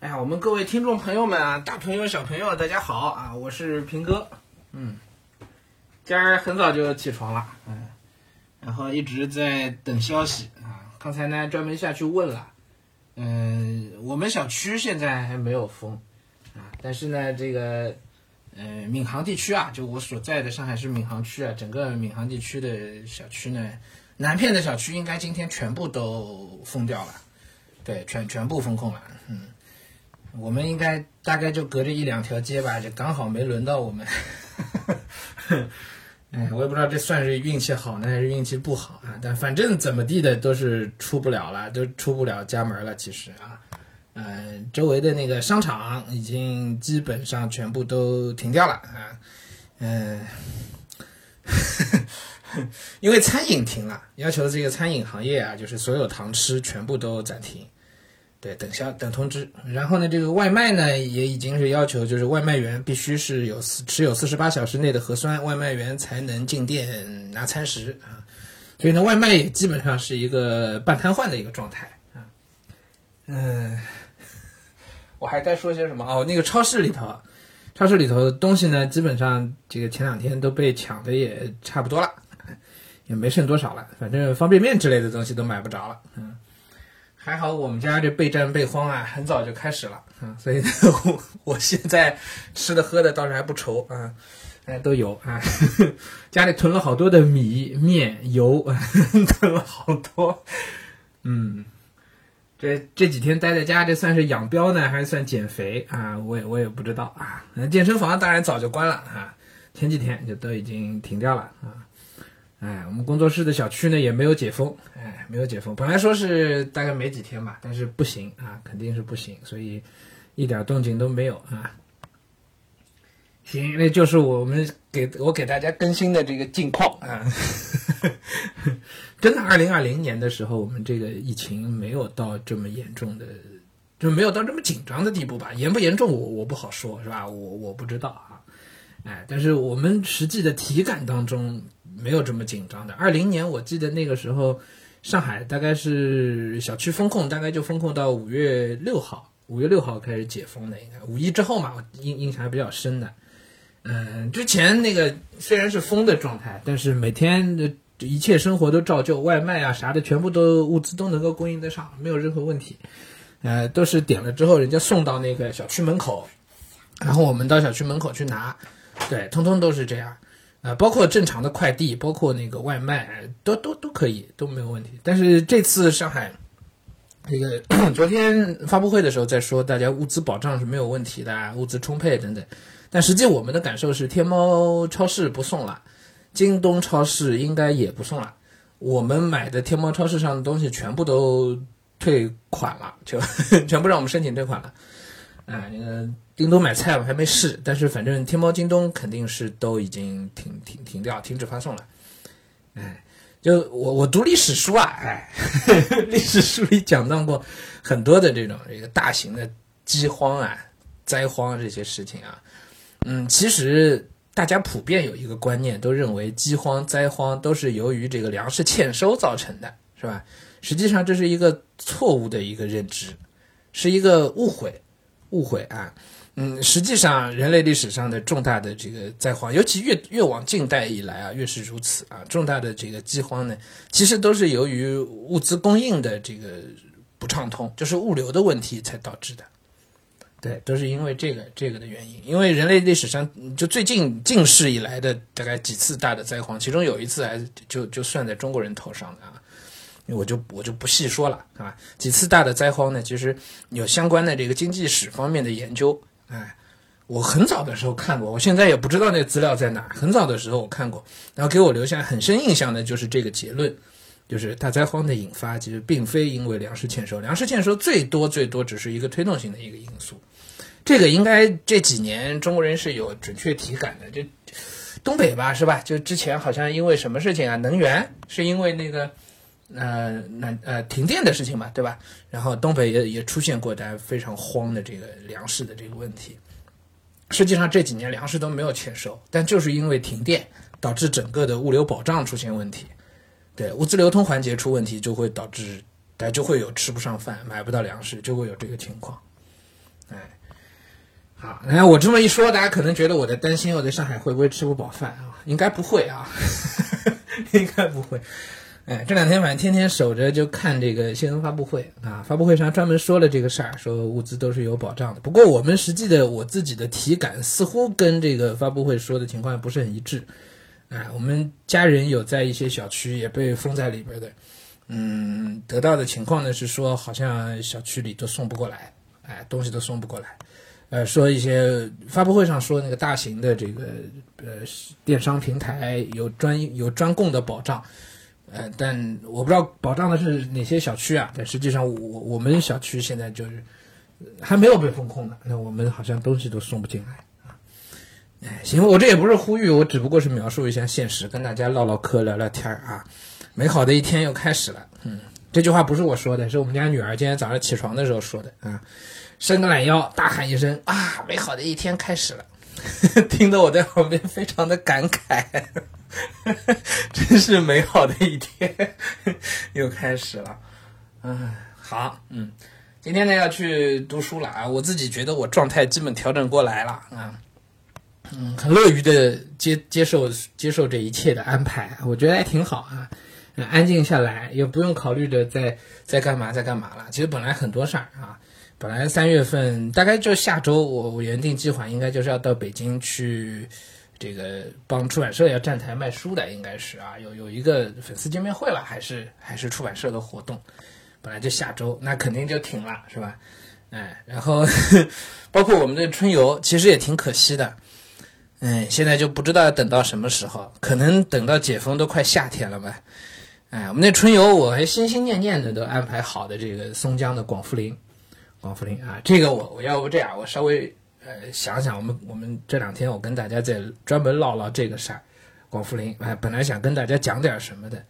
哎呀，我们各位听众朋友们啊，大朋友小朋友，大家好啊！我是平哥，嗯，今儿很早就起床了，嗯，然后一直在等消息啊。刚才呢专门下去问了，嗯，我们小区现在还没有封啊，但是呢，这个呃闵行地区啊，就我所在的上海市闵行区啊，整个闵行地区的小区呢，南片的小区应该今天全部都封掉了，对，全全部封控了，嗯。我们应该大概就隔着一两条街吧，就刚好没轮到我们。哎，我也不知道这算是运气好呢，还是运气不好啊？但反正怎么地的都是出不了了，都出不了家门了。其实啊，嗯，周围的那个商场已经基本上全部都停掉了啊。嗯，因为餐饮停了，要求这个餐饮行业啊，就是所有堂吃全部都暂停。对，等消等通知。然后呢，这个外卖呢也已经是要求，就是外卖员必须是有四持有四十八小时内的核酸，外卖员才能进店拿餐食啊。所以呢，外卖也基本上是一个半瘫痪的一个状态啊。嗯，我还该说些什么哦？那个超市里头，超市里头的东西呢，基本上这个前两天都被抢的也差不多了，也没剩多少了。反正方便面之类的东西都买不着了，嗯。还好我们家这备战备荒啊，很早就开始了啊，所以我 我现在吃的喝的倒是还不愁啊，哎都有啊，家里囤了好多的米面油，囤了好多，嗯，这这几天待在家，这算是养膘呢，还是算减肥啊？我也我也不知道啊。健身房当然早就关了啊，前几天就都已经停掉了啊。哎，我们工作室的小区呢也没有解封，哎，没有解封。本来说是大概没几天吧，但是不行啊，肯定是不行，所以一点动静都没有啊。行，那就是我们给我给大家更新的这个近况啊。真的，二零二零年的时候，我们这个疫情没有到这么严重的，就没有到这么紧张的地步吧？严不严重，我我不好说，是吧？我我不知道啊。哎，但是我们实际的体感当中。没有这么紧张的。二零年我记得那个时候，上海大概是小区封控，大概就封控到五月六号，五月六号开始解封的，应该五一之后嘛，我印印象还比较深的。嗯，之前那个虽然是封的状态，但是每天的一切生活都照旧，外卖啊啥的全部都物资都能够供应得上，没有任何问题。呃，都是点了之后，人家送到那个小区门口，然后我们到小区门口去拿，对，通通都是这样。啊，包括正常的快递，包括那个外卖，都都都可以，都没有问题。但是这次上海，那 个昨天发布会的时候在说，大家物资保障是没有问题的，物资充沛等等。但实际我们的感受是，天猫超市不送了，京东超市应该也不送了。我们买的天猫超市上的东西全部都退款了，就 全部让我们申请退款了。啊，那个京东买菜我还没试，但是反正天猫、京东肯定是都已经停停停掉、停止发送了。哎，就我我读历史书啊，哎，历史书里讲到过很多的这种这个大型的饥荒啊、灾荒这些事情啊。嗯，其实大家普遍有一个观念，都认为饥荒、灾荒都是由于这个粮食欠收造成的，是吧？实际上这是一个错误的一个认知，是一个误会。误会啊，嗯，实际上人类历史上的重大的这个灾荒，尤其越越往近代以来啊，越是如此啊。重大的这个饥荒呢，其实都是由于物资供应的这个不畅通，就是物流的问题才导致的。对，都是因为这个这个的原因。因为人类历史上就最近近世以来的大概几次大的灾荒，其中有一次还就就算在中国人头上的啊。我就我就不细说了，啊，几次大的灾荒呢，其实有相关的这个经济史方面的研究。哎，我很早的时候看过，我现在也不知道那资料在哪。很早的时候我看过，然后给我留下很深印象的就是这个结论，就是大灾荒的引发其实并非因为粮食欠收，粮食欠收最多最多只是一个推动性的一个因素。这个应该这几年中国人是有准确体感的。就东北吧，是吧？就之前好像因为什么事情啊？能源是因为那个。呃，那呃，停电的事情嘛，对吧？然后东北也也出现过大家非常慌的这个粮食的这个问题。实际上这几年粮食都没有欠收，但就是因为停电导致整个的物流保障出现问题，对物资流通环节出问题，就会导致大家就会有吃不上饭、买不到粮食，就会有这个情况。哎，好，那我这么一说，大家可能觉得我在担心我在上海会不会吃不饱饭啊？应该不会啊，应该不会。哎，这两天反正天天守着就看这个新闻发布会啊，发布会上专门说了这个事儿，说物资都是有保障的。不过我们实际的我自己的体感似乎跟这个发布会说的情况不是很一致。哎，我们家人有在一些小区也被封在里边的，嗯，得到的情况呢是说好像小区里都送不过来，哎，东西都送不过来。呃，说一些发布会上说那个大型的这个呃电商平台有专有专供的保障。呃，但我不知道保障的是哪些小区啊？但实际上，我我们小区现在就是还没有被封控呢。那我们好像东西都送不进来啊。哎，行，我这也不是呼吁，我只不过是描述一下现实，跟大家唠唠嗑、聊聊天啊。美好的一天又开始了。嗯，这句话不是我说的，是我们家女儿今天早上起床的时候说的啊。伸个懒腰，大喊一声啊！美好的一天开始了，听得我在旁边非常的感慨。真是美好的一天，又开始了。嗯，好，嗯，今天呢要去读书了啊。我自己觉得我状态基本调整过来了啊，嗯，很乐于的接接受接受这一切的安排，我觉得还挺好啊。安静下来，也不用考虑着在在干嘛在干嘛了。其实本来很多事儿啊，本来三月份大概就下周，我我原定计划应该就是要到北京去。这个帮出版社要站台卖书的，应该是啊，有有一个粉丝见面会吧，还是还是出版社的活动，本来就下周，那肯定就停了，是吧？哎，然后 包括我们的春游，其实也挺可惜的，哎，现在就不知道要等到什么时候，可能等到解封都快夏天了吧？哎，我们那春游我还心心念念的都安排好的这个松江的广富林，广富林啊，这个我我要不这样，我稍微。呃，想想我们我们这两天我跟大家在专门唠唠这个事儿，广富林哎，本来想跟大家讲点什么的，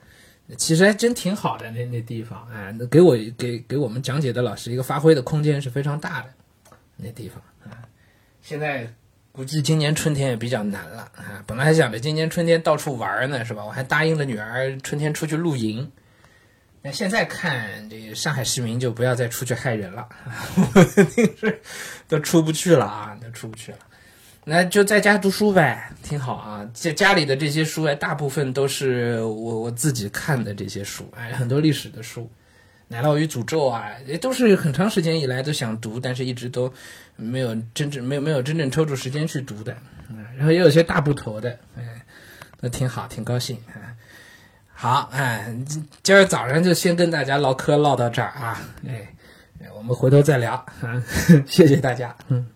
其实还真挺好的那那地方哎，那给我给给我们讲解的老师一个发挥的空间是非常大的那地方啊。现在估计今年春天也比较难了啊，本来还想着今年春天到处玩呢是吧？我还答应了女儿春天出去露营。那现在看，这个上海市民就不要再出去害人了，肯定是都出不去了啊，都出不去了。那就在家读书呗，挺好啊。这家里的这些书，哎，大部分都是我我自己看的这些书，哎，很多历史的书，《奶酪与诅咒》啊，也都是很长时间以来都想读，但是一直都没有真正没有没有真正抽出时间去读的。嗯，然后也有些大部头的，哎，都挺好，挺高兴啊。好，哎，今儿早上就先跟大家唠嗑唠到这儿啊，哎，我们回头再聊，谢谢大家，嗯。